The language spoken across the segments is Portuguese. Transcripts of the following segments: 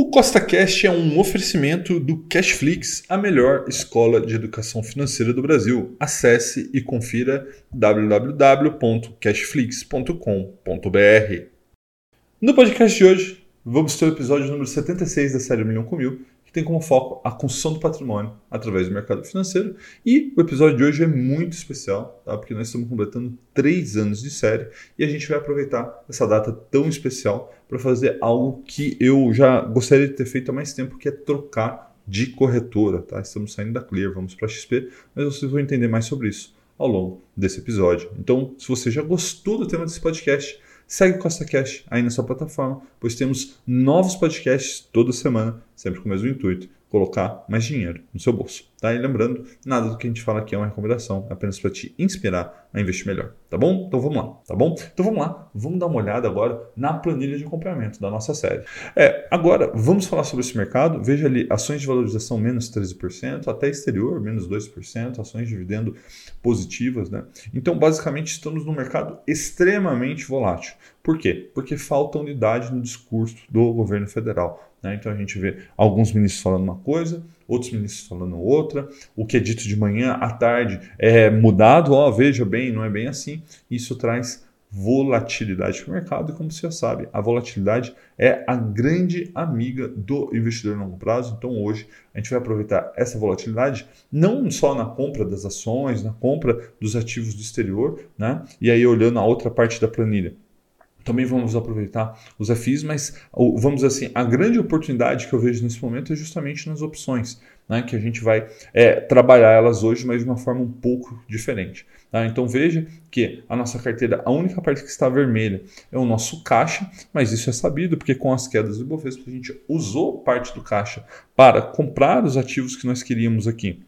O CostaCast é um oferecimento do Cashflix, a melhor escola de educação financeira do Brasil. Acesse e confira www.cashflix.com.br. No podcast de hoje, vamos ter o episódio número 76 da série Milhão com Mil, que tem como foco a construção do patrimônio através do mercado financeiro. E o episódio de hoje é muito especial, tá? porque nós estamos completando três anos de série e a gente vai aproveitar essa data tão especial para fazer algo que eu já gostaria de ter feito há mais tempo, que é trocar de corretora. Tá? Estamos saindo da Clear, vamos para a XP, mas vocês vão entender mais sobre isso ao longo desse episódio. Então, se você já gostou do tema desse podcast, segue o Costa Cash aí na sua plataforma, pois temos novos podcasts toda semana, sempre com o mesmo intuito, colocar mais dinheiro no seu bolso. Tá? E lembrando, nada do que a gente fala aqui é uma recomendação, é apenas para te inspirar a investir melhor. Tá bom? Então vamos lá, tá bom? Então vamos lá, vamos dar uma olhada agora na planilha de acompanhamento da nossa série. É, agora, vamos falar sobre esse mercado. Veja ali, ações de valorização menos 13%, até exterior menos 2%, ações de dividendo positivas, né? Então, basicamente, estamos num mercado extremamente volátil. Por quê? Porque falta unidade no discurso do governo federal. Né? Então a gente vê alguns ministros falando uma coisa, outros ministros falando outra, o que é dito de manhã à tarde é mudado, ó, veja bem, não é bem assim. Isso traz volatilidade para o mercado e como você já sabe, a volatilidade é a grande amiga do investidor a longo prazo. Então hoje a gente vai aproveitar essa volatilidade não só na compra das ações, na compra dos ativos do exterior, né? E aí olhando a outra parte da planilha, também vamos aproveitar os FIs, mas vamos assim, a grande oportunidade que eu vejo nesse momento é justamente nas opções, né, que a gente vai é, trabalhar elas hoje, mas de uma forma um pouco diferente. Tá? Então veja que a nossa carteira, a única parte que está vermelha é o nosso caixa, mas isso é sabido porque com as quedas do Ibovespa a gente usou parte do caixa para comprar os ativos que nós queríamos aqui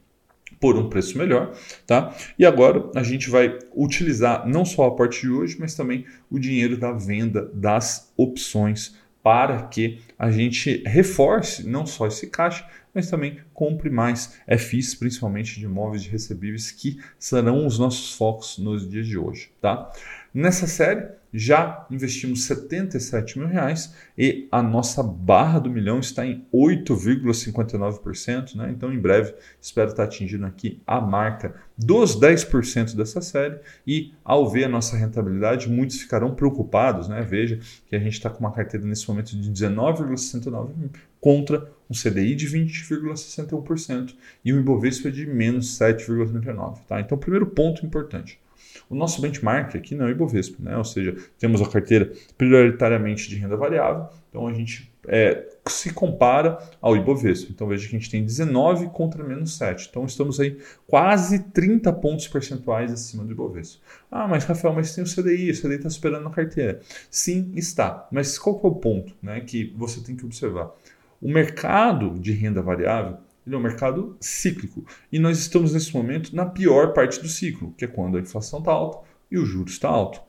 por um preço melhor, tá? E agora a gente vai utilizar não só a parte de hoje, mas também o dinheiro da venda das opções para que a gente reforce não só esse caixa, mas também compre mais FIs, principalmente de imóveis de recebíveis, que serão os nossos focos nos dias de hoje, tá? Nessa série, já investimos 77 mil reais e a nossa barra do milhão está em 8,59%. Né? Então, em breve, espero estar atingindo aqui a marca dos 10% dessa série. E ao ver a nossa rentabilidade, muitos ficarão preocupados. Né? Veja que a gente está com uma carteira nesse momento de 19,69% contra um CDI de 20,61% e o Ibovespa de menos 7,39%. Tá? Então, primeiro ponto importante. O nosso benchmark aqui não é o Ibovespa, né? ou seja, temos a carteira prioritariamente de renda variável, então a gente é, se compara ao Ibovespa. Então veja que a gente tem 19 contra menos 7. Então estamos aí quase 30 pontos percentuais acima do Ibovespa. Ah, mas Rafael, mas tem o CDI, o CDI está superando a carteira. Sim, está. Mas qual é o ponto né, que você tem que observar? O mercado de renda variável ele é um mercado cíclico. E nós estamos nesse momento na pior parte do ciclo, que é quando a inflação está alta e o juros está alto.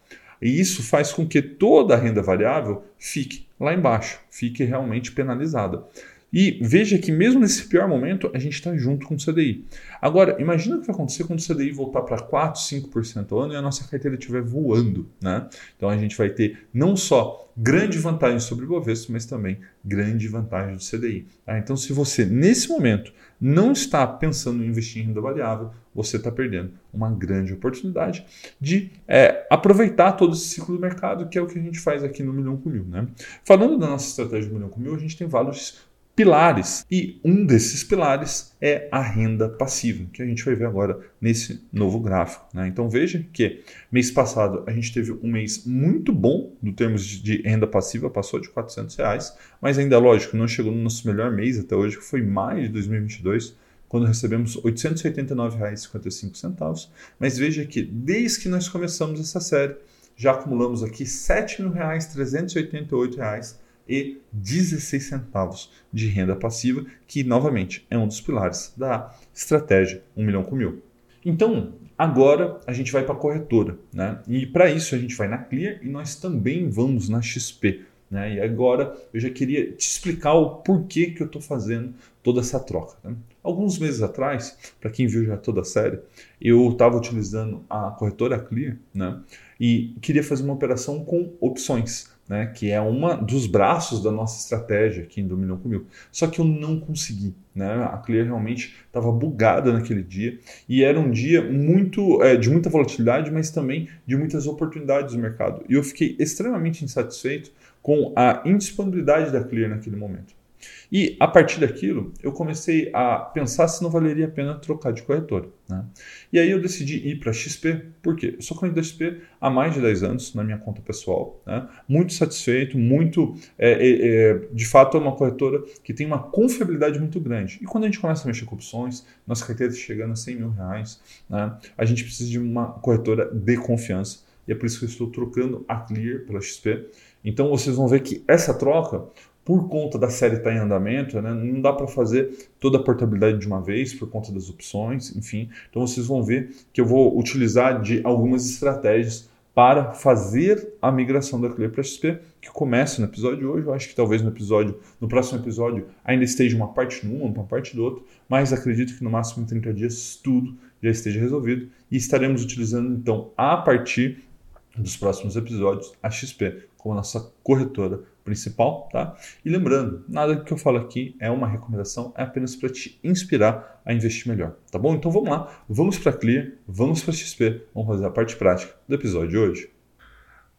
E isso faz com que toda a renda variável fique lá embaixo, fique realmente penalizada. E veja que mesmo nesse pior momento, a gente está junto com o CDI. Agora, imagina o que vai acontecer quando o CDI voltar para 4, 5% ao ano e a nossa carteira estiver voando. Né? Então a gente vai ter não só grande vantagem sobre o Bovespa, mas também grande vantagem do CDI. Tá? Então, se você, nesse momento, não está pensando em investir em renda variável, você está perdendo uma grande oportunidade de é, aproveitar todo esse ciclo do mercado, que é o que a gente faz aqui no Milhão com Mil. Né? Falando da nossa estratégia do Milhão com Mil, a gente tem vários pilares. E um desses pilares é a renda passiva, que a gente vai ver agora nesse novo gráfico. Né? Então veja que mês passado a gente teve um mês muito bom no termos de renda passiva, passou de 400 reais, mas ainda lógico, não chegou no nosso melhor mês até hoje, que foi maio de 2022, quando recebemos R$ 889,55. Mas veja que desde que nós começamos essa série, já acumulamos aqui R$ 7.388 e 16 centavos de renda passiva, que novamente é um dos pilares da estratégia 1 milhão com mil. Então, agora a gente vai para a corretora, né? E para isso a gente vai na Clear e nós também vamos na XP. Né? E agora eu já queria te explicar o porquê que eu estou fazendo toda essa troca. Né? Alguns meses atrás, para quem viu já toda a série, eu estava utilizando a corretora Clear né? e queria fazer uma operação com opções né, que é uma dos braços da nossa estratégia aqui em do Milhão com Mil. Só que eu não consegui. Né? A Clear realmente estava bugada naquele dia e era um dia muito é, de muita volatilidade, mas também de muitas oportunidades no mercado. E eu fiquei extremamente insatisfeito com a indisponibilidade da Clear naquele momento. E a partir daquilo, eu comecei a pensar se não valeria a pena trocar de corretora. Né? E aí eu decidi ir para a XP, por quê? Eu sou cliente da XP há mais de 10 anos na minha conta pessoal. Né? Muito satisfeito, muito. É, é, é, de fato, é uma corretora que tem uma confiabilidade muito grande. E quando a gente começa a mexer com opções, nossa carteira está chegando a 100 mil reais, né? a gente precisa de uma corretora de confiança. E é por isso que eu estou trocando a Clear pela XP. Então vocês vão ver que essa troca por conta da série estar tá em andamento, né, não dá para fazer toda a portabilidade de uma vez por conta das opções, enfim. Então vocês vão ver que eu vou utilizar de algumas estratégias para fazer a migração da Clear para XP, que começa no episódio de hoje. Eu acho que talvez no episódio, no próximo episódio, ainda esteja uma parte numa, uma parte do outro, mas acredito que no máximo em 30 dias tudo já esteja resolvido e estaremos utilizando então a partir dos próximos episódios a XP como nossa corretora principal, tá? E lembrando, nada que eu falo aqui é uma recomendação, é apenas para te inspirar a investir melhor, tá bom? Então vamos lá, vamos para Clear, vamos para XP, vamos fazer a parte prática do episódio de hoje.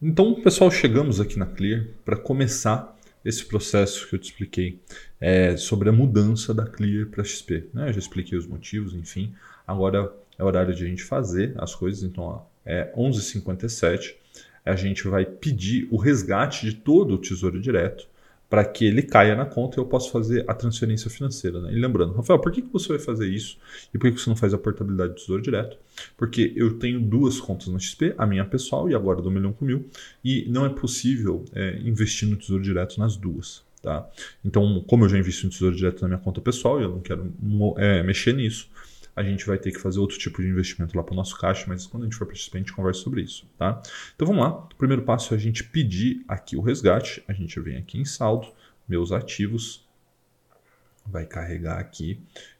Então, pessoal, chegamos aqui na Clear para começar esse processo que eu te expliquei é, sobre a mudança da Clear para XP. Né? Eu já expliquei os motivos, enfim. Agora é horário de a gente fazer as coisas, então ó, é 11h57 a gente vai pedir o resgate de todo o Tesouro Direto para que ele caia na conta e eu possa fazer a transferência financeira. Né? E lembrando, Rafael, por que, que você vai fazer isso e por que você não faz a portabilidade do Tesouro Direto? Porque eu tenho duas contas na XP, a minha pessoal e agora do Milhão com Mil, e não é possível é, investir no Tesouro Direto nas duas. Tá? Então, como eu já invisto no Tesouro Direto na minha conta pessoal e eu não quero é, mexer nisso, a gente vai ter que fazer outro tipo de investimento lá para o nosso caixa, mas quando a gente for participar, a gente conversa sobre isso, tá? Então vamos lá. O primeiro passo é a gente pedir aqui o resgate. A gente vem aqui em saldo, meus ativos, vai carregar aqui,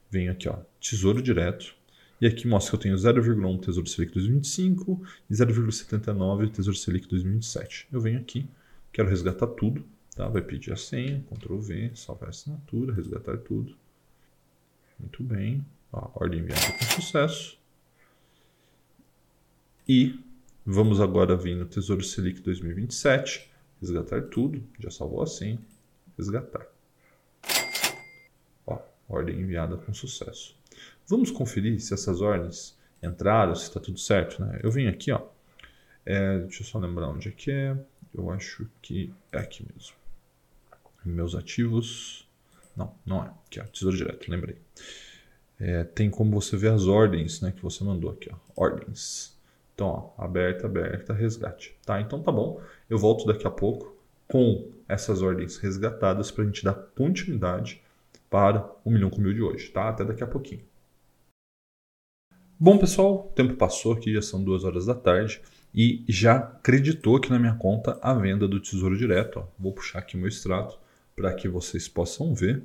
venho aqui, ó, tesouro direto. E aqui mostra que eu tenho 0,1 Tesouro Selic 2025 e 0,79 Tesouro Selic 2027. Eu venho aqui, quero resgatar tudo, tá? Vai pedir a senha, Ctrl V, salvar a assinatura, resgatar tudo. Muito bem. Ordem enviada com sucesso. E vamos agora vir no Tesouro Selic 2027, resgatar tudo, já salvou assim, resgatar. Ó, ordem enviada com sucesso. Vamos conferir se essas ordens entraram, se está tudo certo. Né? Eu vim aqui, ó. É, deixa eu só lembrar onde é que é. Eu acho que é aqui mesmo. Meus ativos. Não, não é. Aqui, ó, Tesouro Direto, lembrei é, tem como você ver as ordens né, que você mandou aqui. Ó, ordens. Então, ó, aberta, aberta, resgate. Tá? Então tá bom. Eu volto daqui a pouco com essas ordens resgatadas para a gente dar continuidade para o milhão com mil de hoje. Tá? Até daqui a pouquinho. Bom, pessoal, o tempo passou aqui, já são duas horas da tarde e já acreditou aqui na minha conta a venda do Tesouro Direto. Ó. Vou puxar aqui o meu extrato para que vocês possam ver.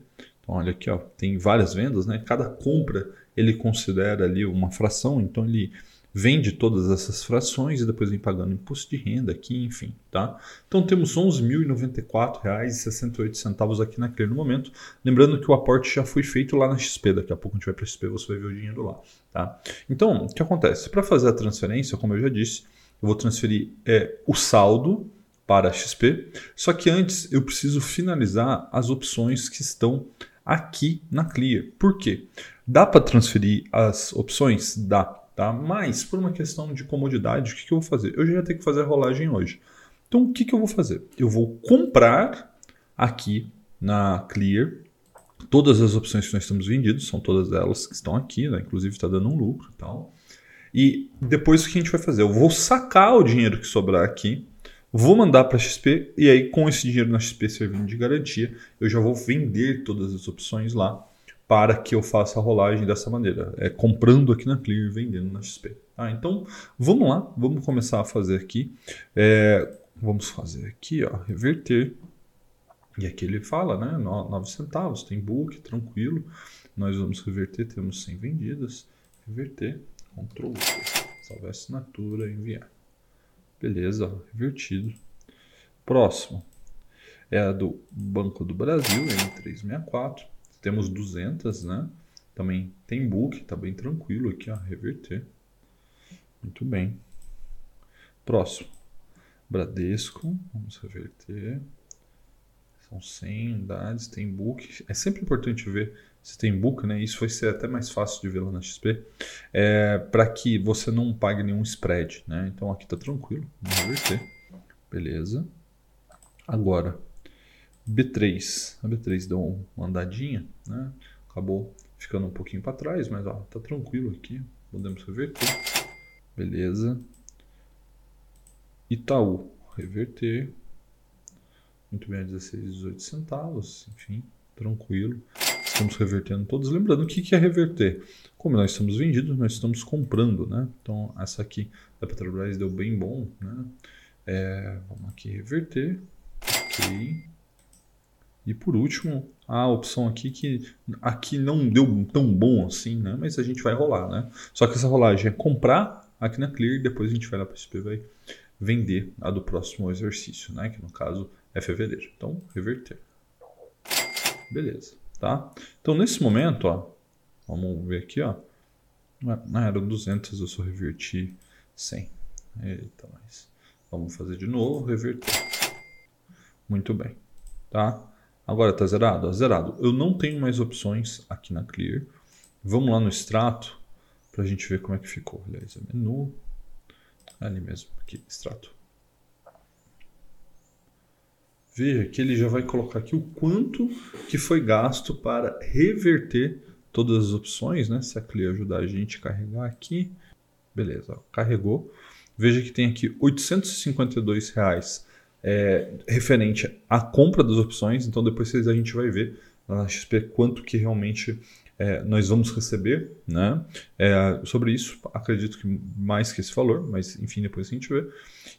Olha aqui, ó, tem várias vendas, né? Cada compra ele considera ali uma fração, então ele vende todas essas frações e depois vem pagando imposto de renda aqui, enfim, tá? Então temos R$ 11.094,68 aqui na Clear no momento. Lembrando que o aporte já foi feito lá na XP, daqui a pouco a gente vai para a XP, você vai ver o dinheiro lá, tá? Então, o que acontece? Para fazer a transferência, como eu já disse, eu vou transferir é, o saldo para a XP, só que antes eu preciso finalizar as opções que estão aqui na Clear. Por quê? Dá para transferir as opções? Dá, tá? Mas por uma questão de comodidade, o que, que eu vou fazer? Eu já ia ter que fazer a rolagem hoje. Então o que, que eu vou fazer? Eu vou comprar aqui na Clear todas as opções que nós estamos vendidos, são todas elas que estão aqui, né? inclusive está dando um lucro e tal. E depois o que a gente vai fazer? Eu vou sacar o dinheiro que sobrar aqui Vou mandar para XP e aí com esse dinheiro na XP servindo de garantia, eu já vou vender todas as opções lá para que eu faça a rolagem dessa maneira, é comprando aqui na Clear e vendendo na XP. Ah, então vamos lá, vamos começar a fazer aqui. É, vamos fazer aqui, ó, reverter. E aqui ele fala, né, 9 centavos, tem book, tranquilo. Nós vamos reverter, temos 100 vendidas. Reverter, Ctrl V, salvar assinatura, enviar. Beleza, revertido. Próximo é a do Banco do Brasil, M364. Temos 200, né? Também tem book, tá bem tranquilo aqui, ó, reverter. Muito bem. Próximo. Bradesco, vamos reverter. São 100 unidades, tem book. É sempre importante ver se tem book, né? Isso vai ser até mais fácil de ver lá na XP, é, para que você não pague nenhum spread, né? Então aqui tá tranquilo, vamos reverter. Beleza. Agora, B3. A B3 deu uma andadinha, né? Acabou ficando um pouquinho para trás, mas ó, tá tranquilo aqui. Podemos reverter. Beleza. Itaú, reverter. Muito bem, a 16, 18 centavos, enfim, tranquilo. Estamos revertendo todos. Lembrando o que, é reverter. Como nós estamos vendidos, nós estamos comprando, né? Então, essa aqui da Petrobras deu bem bom, né? É, vamos aqui reverter. Ok. E por último, a opção aqui que aqui não deu tão bom assim, né? Mas a gente vai rolar, né? Só que essa rolagem é comprar aqui na Clear depois a gente vai lá para o SP vai vender a do próximo exercício, né? Que no caso é fevereiro. Então, reverter. Beleza, tá? Então, nesse momento, ó, vamos ver aqui, ó. Na era 200 eu só reverti 100. Eita, mas vamos fazer de novo, reverter. Muito bem, tá? Agora está zerado? Zerado. Eu não tenho mais opções aqui na Clear. Vamos lá no extrato para a gente ver como é que ficou. Aliás, é menu. Ali mesmo, aqui, extrato. Veja que ele já vai colocar aqui o quanto que foi gasto para reverter todas as opções, né? Se a Clear ajudar a gente a carregar aqui. Beleza, ó, carregou. Veja que tem aqui 852 reais é, referente à compra das opções. Então depois a gente vai ver na XP quanto que realmente é, nós vamos receber, né? É, sobre isso, acredito que mais que esse valor, mas enfim, depois a gente vê.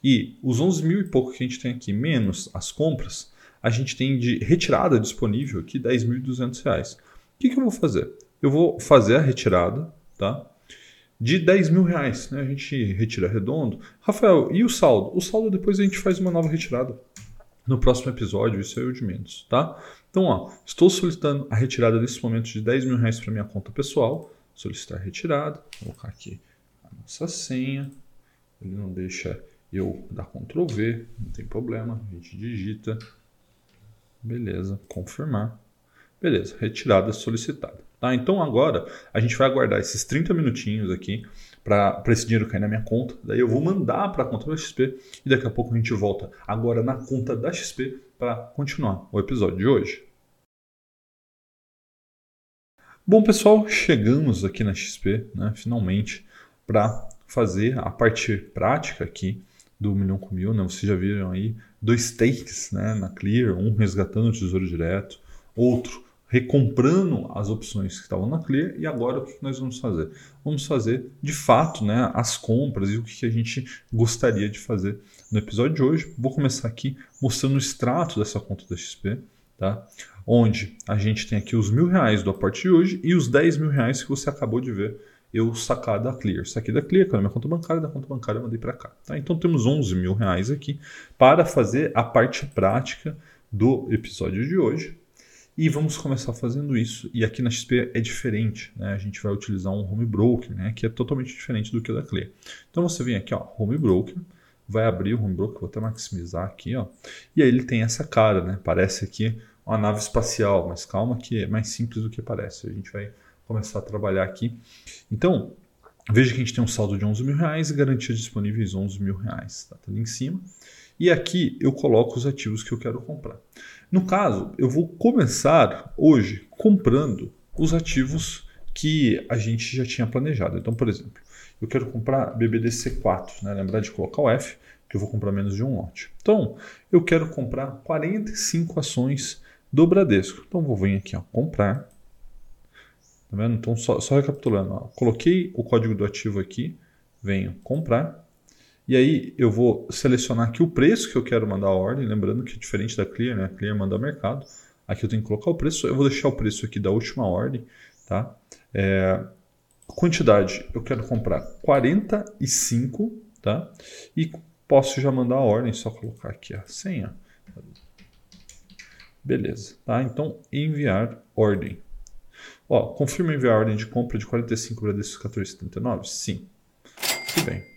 E os 11 mil e pouco que a gente tem aqui, menos as compras, a gente tem de retirada disponível aqui 10.200 reais. O que, que eu vou fazer? Eu vou fazer a retirada, tá? de 10 mil reais. Né? A gente retira redondo. Rafael, e o saldo? O saldo depois a gente faz uma nova retirada. No próximo episódio, isso é o de menos, tá? Então, ó, estou solicitando a retirada nesse momento de 10 mil reais para minha conta pessoal. Solicitar retirada. Vou colocar aqui a nossa senha. Ele não deixa eu dar Ctrl V, não tem problema. A gente digita. Beleza, confirmar. Beleza, retirada solicitada. Tá? Então agora a gente vai aguardar esses 30 minutinhos aqui para esse dinheiro cair na minha conta. Daí eu vou mandar para a conta da XP e daqui a pouco a gente volta agora na conta da XP para continuar o episódio de hoje. Bom, pessoal, chegamos aqui na XP, né, finalmente, para fazer a parte prática aqui do milhão com mil. Né? Vocês já viram aí dois takes né, na Clear, um resgatando o tesouro direto, outro recomprando as opções que estavam na Clear e agora o que nós vamos fazer? Vamos fazer de fato né, as compras e o que a gente gostaria de fazer no episódio de hoje. Vou começar aqui mostrando o extrato dessa conta da XP, tá? onde a gente tem aqui os mil reais do aporte de hoje e os 10 mil reais que você acabou de ver eu sacar da Clear. Isso aqui da Clear, que é a minha conta bancária, da conta bancária eu mandei para cá. Tá? Então temos 11 mil reais aqui para fazer a parte prática do episódio de hoje. E vamos começar fazendo isso. E aqui na XP é diferente, né? A gente vai utilizar um home broker, né? Que é totalmente diferente do que o da Clear. Então você vem aqui, ó, home broker, vai abrir o home broker, vou até maximizar aqui, ó. E aí ele tem essa cara, né? Parece aqui uma nave espacial, mas calma que é mais simples do que parece. A gente vai começar a trabalhar aqui. Então, veja que a gente tem um saldo de 11 mil reais e garantias disponíveis 11 mil reais. Tá, tá ali em cima. E aqui eu coloco os ativos que eu quero comprar. No caso, eu vou começar hoje comprando os ativos que a gente já tinha planejado. Então, por exemplo, eu quero comprar BBDC4, né? lembrar de colocar o F, que eu vou comprar menos de um lote. Então, eu quero comprar 45 ações do Bradesco. Então, vou vir aqui, ó, comprar. Tá vendo? Então, só, só recapitulando, ó, coloquei o código do ativo aqui, venho comprar. E aí eu vou selecionar aqui o preço que eu quero mandar a ordem, lembrando que é diferente da Clear, né? A Clear manda mercado. Aqui eu tenho que colocar o preço, eu vou deixar o preço aqui da última ordem, tá? É, quantidade, eu quero comprar 45, tá? E posso já mandar a ordem, só colocar aqui a senha. Beleza, tá? Então, enviar ordem. Ó, confirma enviar a ordem de compra de 45 Bradesco 1479? Sim. Muito bem.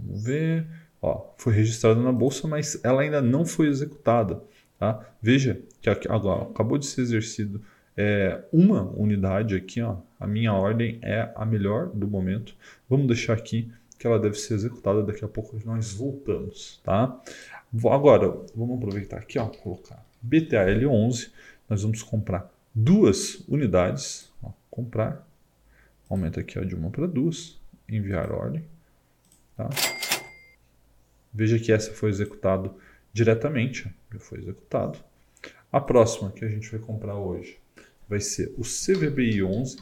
Vamos ver. Ó, foi registrada na bolsa, mas ela ainda não foi executada. Tá? Veja que agora acabou de ser exercido é, uma unidade aqui. Ó, a minha ordem é a melhor do momento. Vamos deixar aqui que ela deve ser executada. Daqui a pouco nós voltamos. Tá? Agora, vamos aproveitar aqui, ó, colocar BTAL11. Nós vamos comprar duas unidades. Ó, comprar. Aumenta aqui ó, de uma para duas. Enviar ordem. Tá? Veja que essa foi executado diretamente. Já foi executado. A próxima que a gente vai comprar hoje vai ser o CVBI 11.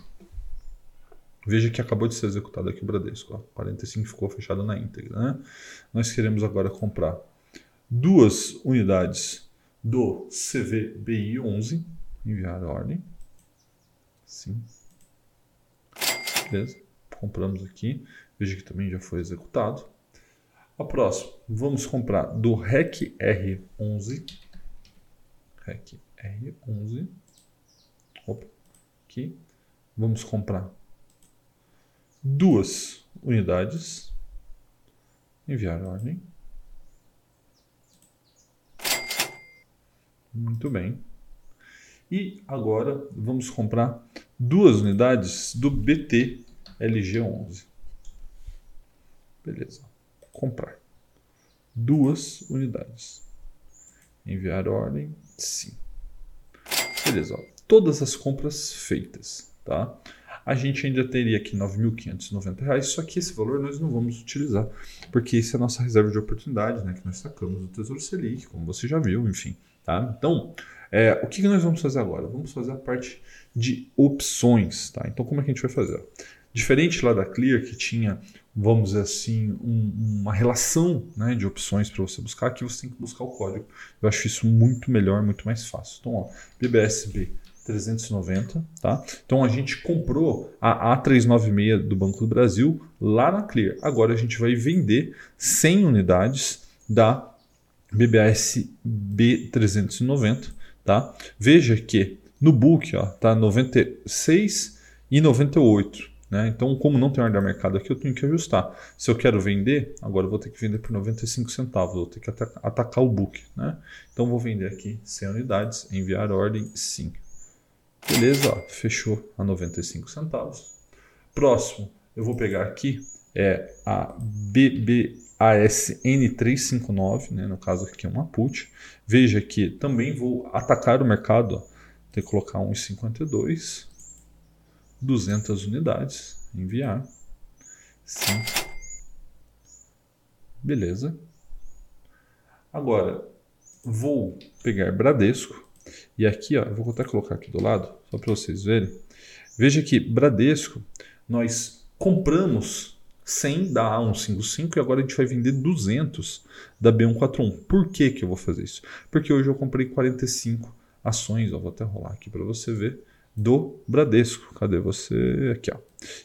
Veja que acabou de ser executado aqui o Bradesco. Ó. 45 ficou fechado na íntegra. Né? Nós queremos agora comprar duas unidades do CVBI 11. Enviar ordem. Sim. Beleza. Compramos aqui. Veja que também já foi executado. A próxima, vamos comprar do REC R11. REC R11. Opa, aqui. Vamos comprar duas unidades. Enviar ordem. Muito bem. E agora vamos comprar duas unidades do BT LG11. Beleza. Comprar. Duas unidades. Enviar ordem? Sim. Beleza. Ó. Todas as compras feitas. Tá? A gente ainda teria aqui R$ 9.590, só que esse valor nós não vamos utilizar, porque isso é a nossa reserva de oportunidade, né, que nós sacamos do Tesouro Selic, como você já viu, enfim. Tá? Então, é, o que, que nós vamos fazer agora? Vamos fazer a parte de opções. Tá? Então, como é que a gente vai fazer? Diferente lá da Clear, que tinha, vamos dizer assim, um, uma relação né, de opções para você buscar, aqui você tem que buscar o código. Eu acho isso muito melhor, muito mais fácil. Então, ó, BBSB 390, tá? Então a gente comprou a A396 do Banco do Brasil lá na Clear. Agora a gente vai vender 100 unidades da BBS B390, tá? Veja que no book ó, tá 96 e 98. Né? Então, como não tem ordem de mercado aqui, eu tenho que ajustar. Se eu quero vender, agora eu vou ter que vender por 95 centavos, vou ter que atacar o book. Né? Então, vou vender aqui 100 unidades, enviar ordem, sim. Beleza, ó, fechou a 95 centavos. Próximo, eu vou pegar aqui é a BBASN359, né? no caso aqui é uma put. Veja que também vou atacar o mercado, ó. tem que colocar 1,52 200 unidades, enviar. Sim. Beleza. Agora, vou pegar Bradesco e aqui, ó, vou até colocar aqui do lado, só para vocês verem. Veja que Bradesco, nós compramos 100 da A155 e agora a gente vai vender 200 da B141. Por que, que eu vou fazer isso? Porque hoje eu comprei 45 ações, ó, vou até rolar aqui para você ver do Bradesco. Cadê você? Aqui, ó.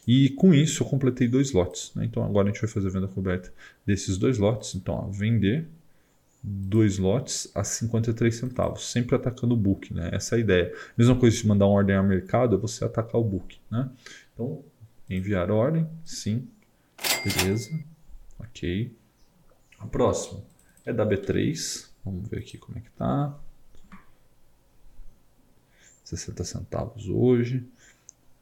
E com isso eu completei dois lotes. Né? Então agora a gente vai fazer a venda coberta desses dois lotes. Então, ó, vender dois lotes a 53 centavos, sempre atacando o book, né? Essa é a ideia. Mesma coisa de mandar uma ordem ao mercado, é você atacar o book, né? Então, enviar ordem, sim, beleza, ok. A próxima é da B3, vamos ver aqui como é que tá. 60 centavos hoje.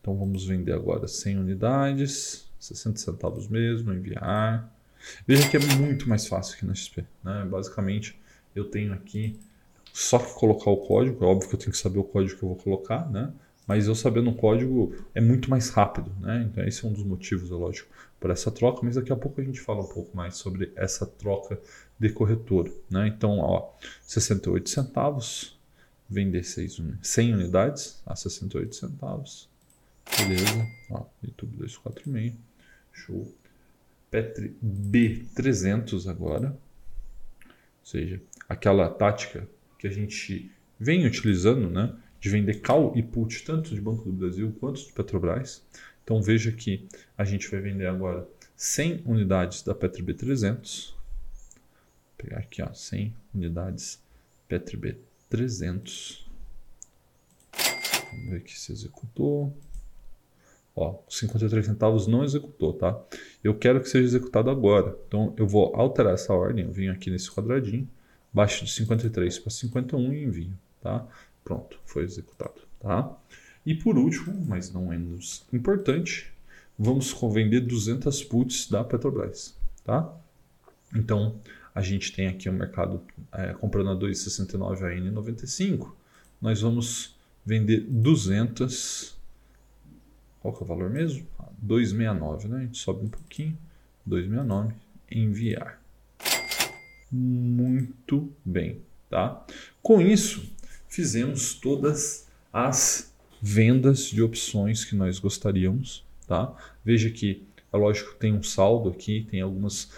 Então vamos vender agora 100 unidades, 60 centavos mesmo, enviar. Veja que é muito mais fácil que na XP. Né? Basicamente, eu tenho aqui só que colocar o código. É óbvio que eu tenho que saber o código que eu vou colocar, né? mas eu sabendo o código é muito mais rápido. Né? Então, esse é um dos motivos, é lógico, para essa troca. Mas daqui a pouco a gente fala um pouco mais sobre essa troca de corretora. Né? Então, ó, 68 centavos vender 6, 100 unidades a 68 centavos. Beleza. Ó, YouTube 246. Show. Petri B300 agora. Ou seja, aquela tática que a gente vem utilizando, né? De vender call e put tanto de Banco do Brasil quanto de Petrobras. Então veja que a gente vai vender agora 100 unidades da Petri B300. pegar aqui, ó, 100 unidades Petrib 300. Vamos ver aqui se executou. Ó, 53 centavos não executou, tá? Eu quero que seja executado agora. Então eu vou alterar essa ordem. Eu venho aqui nesse quadradinho, baixo de 53 para 51 e envio, tá? Pronto, foi executado, tá? E por último, mas não menos importante, vamos vender 200 puts da Petrobras, tá? Então, a gente tem aqui o mercado é, comprando a 2,69 a N95. Nós vamos vender 200. Qual que é o valor mesmo? 269, né? A gente sobe um pouquinho. 269. Enviar. Muito bem, tá? Com isso, fizemos todas as vendas de opções que nós gostaríamos, tá? Veja que é lógico que tem um saldo aqui, tem algumas.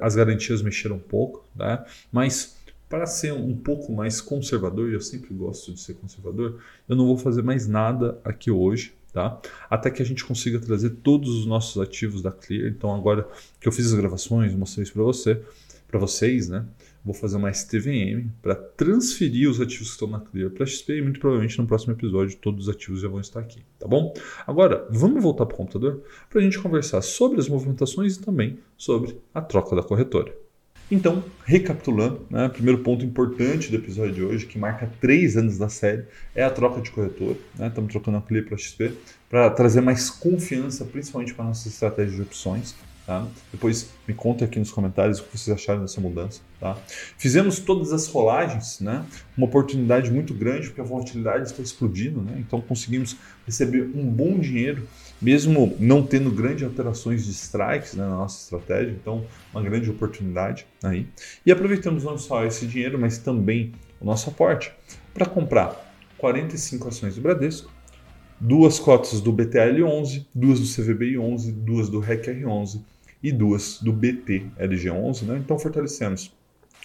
As garantias mexeram um pouco, né? mas para ser um pouco mais conservador, eu sempre gosto de ser conservador, eu não vou fazer mais nada aqui hoje, tá? Até que a gente consiga trazer todos os nossos ativos da Clear. Então agora que eu fiz as gravações, mostrei isso para você, para vocês, né? Vou fazer uma STVM para transferir os ativos que estão na Clear para XP e muito provavelmente no próximo episódio todos os ativos já vão estar aqui, tá bom? Agora, vamos voltar para o computador para a gente conversar sobre as movimentações e também sobre a troca da corretora. Então, recapitulando, né, primeiro ponto importante do episódio de hoje, que marca três anos da série, é a troca de corretora. Né? Estamos trocando a Clear para XP para trazer mais confiança, principalmente para nossas estratégias de opções. Tá? Depois me conta aqui nos comentários o que vocês acharam dessa mudança. Tá? Fizemos todas as rolagens, né? uma oportunidade muito grande, porque a volatilidade está explodindo, né? então conseguimos receber um bom dinheiro, mesmo não tendo grandes alterações de strikes né, na nossa estratégia, então uma grande oportunidade aí. E aproveitamos não só esse dinheiro, mas também o nosso aporte para comprar 45 ações do Bradesco, duas cotas do BTL11, duas do CVBI11, duas do REC-R11 e duas do BT LG11. Né? Então fortalecemos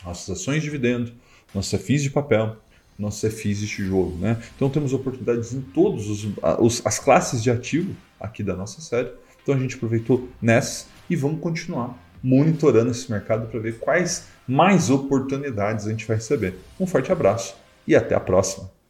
nossas ações de dividendo, nossos FIIs de papel, nossos FIIs de tijolo. Né? Então temos oportunidades em todas as classes de ativo aqui da nossa série. Então a gente aproveitou nessa e vamos continuar monitorando esse mercado para ver quais mais oportunidades a gente vai receber. Um forte abraço e até a próxima!